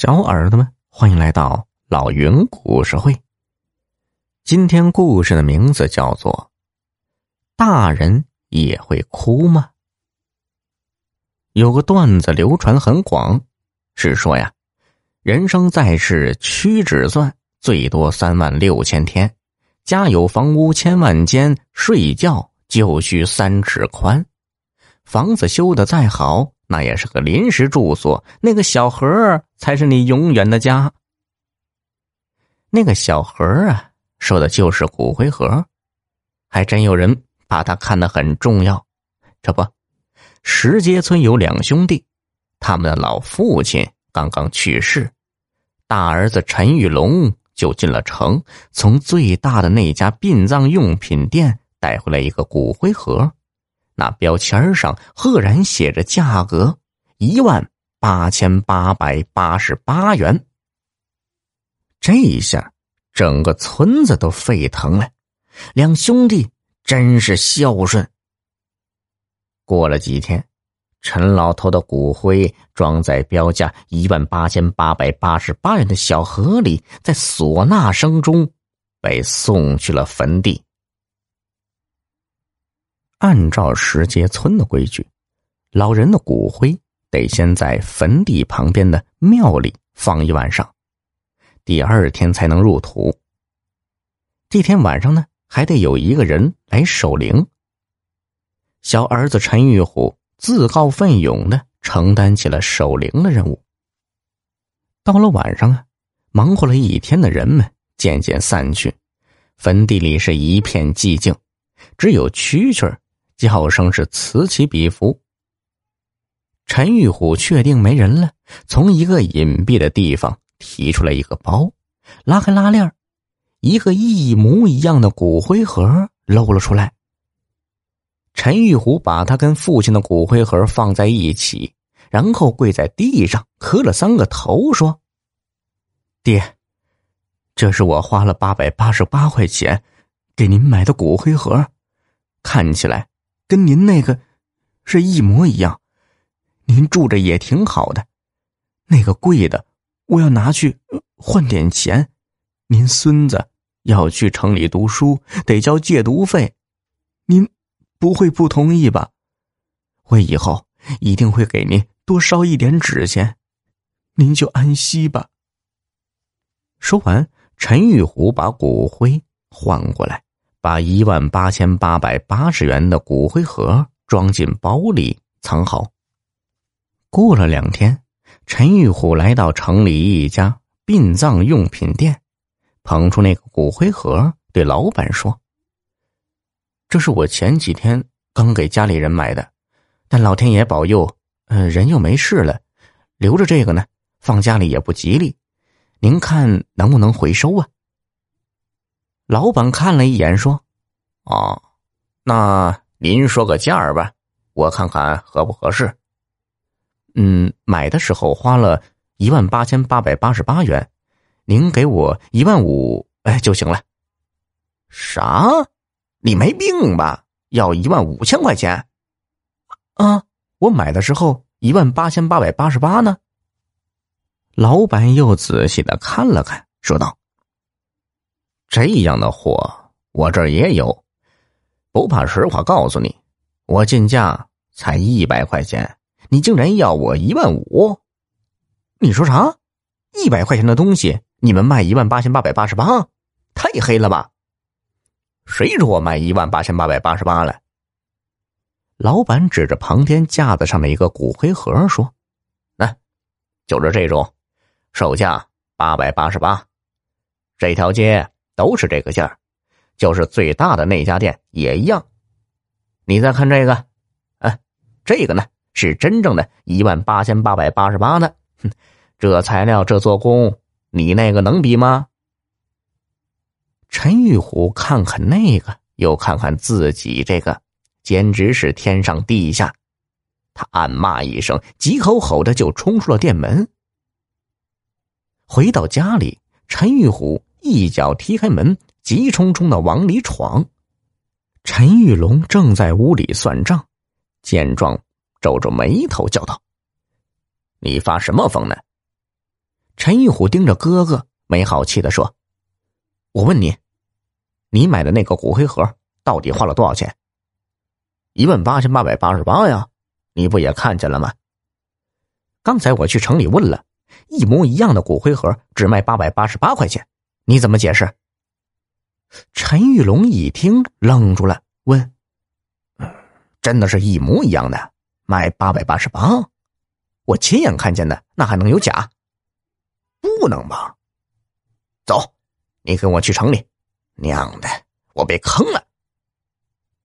小耳朵们，欢迎来到老云故事会。今天故事的名字叫做《大人也会哭吗》。有个段子流传很广，是说呀，人生在世屈指算，最多三万六千天，家有房屋千万间，睡觉就需三尺宽，房子修的再好。那也是个临时住所，那个小盒才是你永远的家。那个小盒啊，说的就是骨灰盒，还真有人把它看得很重要。这不，石碣村有两兄弟，他们的老父亲刚刚去世，大儿子陈玉龙就进了城，从最大的那家殡葬用品店带回来一个骨灰盒。那标签上赫然写着价格一万八千八百八十八元。这一下，整个村子都沸腾了。两兄弟真是孝顺。过了几天，陈老头的骨灰装在标价一万八千八百八十八元的小盒里，在唢呐声中被送去了坟地。按照石碣村的规矩，老人的骨灰得先在坟地旁边的庙里放一晚上，第二天才能入土。这天晚上呢，还得有一个人来守灵。小儿子陈玉虎自告奋勇的承担起了守灵的任务。到了晚上啊，忙活了一天的人们渐渐散去，坟地里是一片寂静，只有蛐蛐。叫声是此起彼伏。陈玉虎确定没人了，从一个隐蔽的地方提出来一个包，拉开拉链一个一模一样的骨灰盒露了出来。陈玉虎把他跟父亲的骨灰盒放在一起，然后跪在地上磕了三个头，说：“爹，这是我花了八百八十八块钱给您买的骨灰盒，看起来。”跟您那个是一模一样，您住着也挺好的。那个贵的，我要拿去换点钱。您孙子要去城里读书，得交借读费，您不会不同意吧？我以后一定会给您多烧一点纸钱，您就安息吧。说完，陈玉虎把骨灰换过来。把一万八千八百八十元的骨灰盒装进包里藏好。过了两天，陈玉虎来到城里一家殡葬用品店，捧出那个骨灰盒，对老板说：“这是我前几天刚给家里人买的，但老天爷保佑，呃，人又没事了，留着这个呢，放家里也不吉利。您看能不能回收啊？”老板看了一眼，说：“哦，那您说个价儿吧，我看看合不合适。嗯，买的时候花了一万八千八百八十八元，您给我一万五，哎就行了。啥？你没病吧？要一万五千块钱？啊，我买的时候一万八千八百八十八呢。”老板又仔细的看了看，说道。这样的货我这儿也有，不怕实话告诉你，我进价才一百块钱，你竟然要我一万五？你说啥？一百块钱的东西你们卖一万八千八百八十八？太黑了吧？谁说我卖一万八千八百八十八了？老板指着旁边架子上的一个骨灰盒说：“那，就是这种，售价八百八十八，这条街。”都是这个价就是最大的那家店也一样。你再看这个，哎，这个呢是真正的一万八千八百八十八呢。哼，这材料这做工，你那个能比吗？陈玉虎看看那个，又看看自己这个，简直是天上地下。他暗骂一声，急吼吼的就冲出了店门。回到家里，陈玉虎。一脚踢开门，急冲冲的往里闯。陈玉龙正在屋里算账，见状皱皱眉头，叫道：“你发什么疯呢？”陈玉虎盯着哥哥，没好气的说：“我问你，你买的那个骨灰盒到底花了多少钱？”“一万八千八百八十八呀，你不也看见了吗？”“刚才我去城里问了，一模一样的骨灰盒只卖八百八十八块钱，你怎么解释？”陈玉龙一听愣住了，问：“真的是一模一样的，卖八百八十八？我亲眼看见的，那还能有假？不能吧？走，你跟我去城里。娘的，我被坑了。”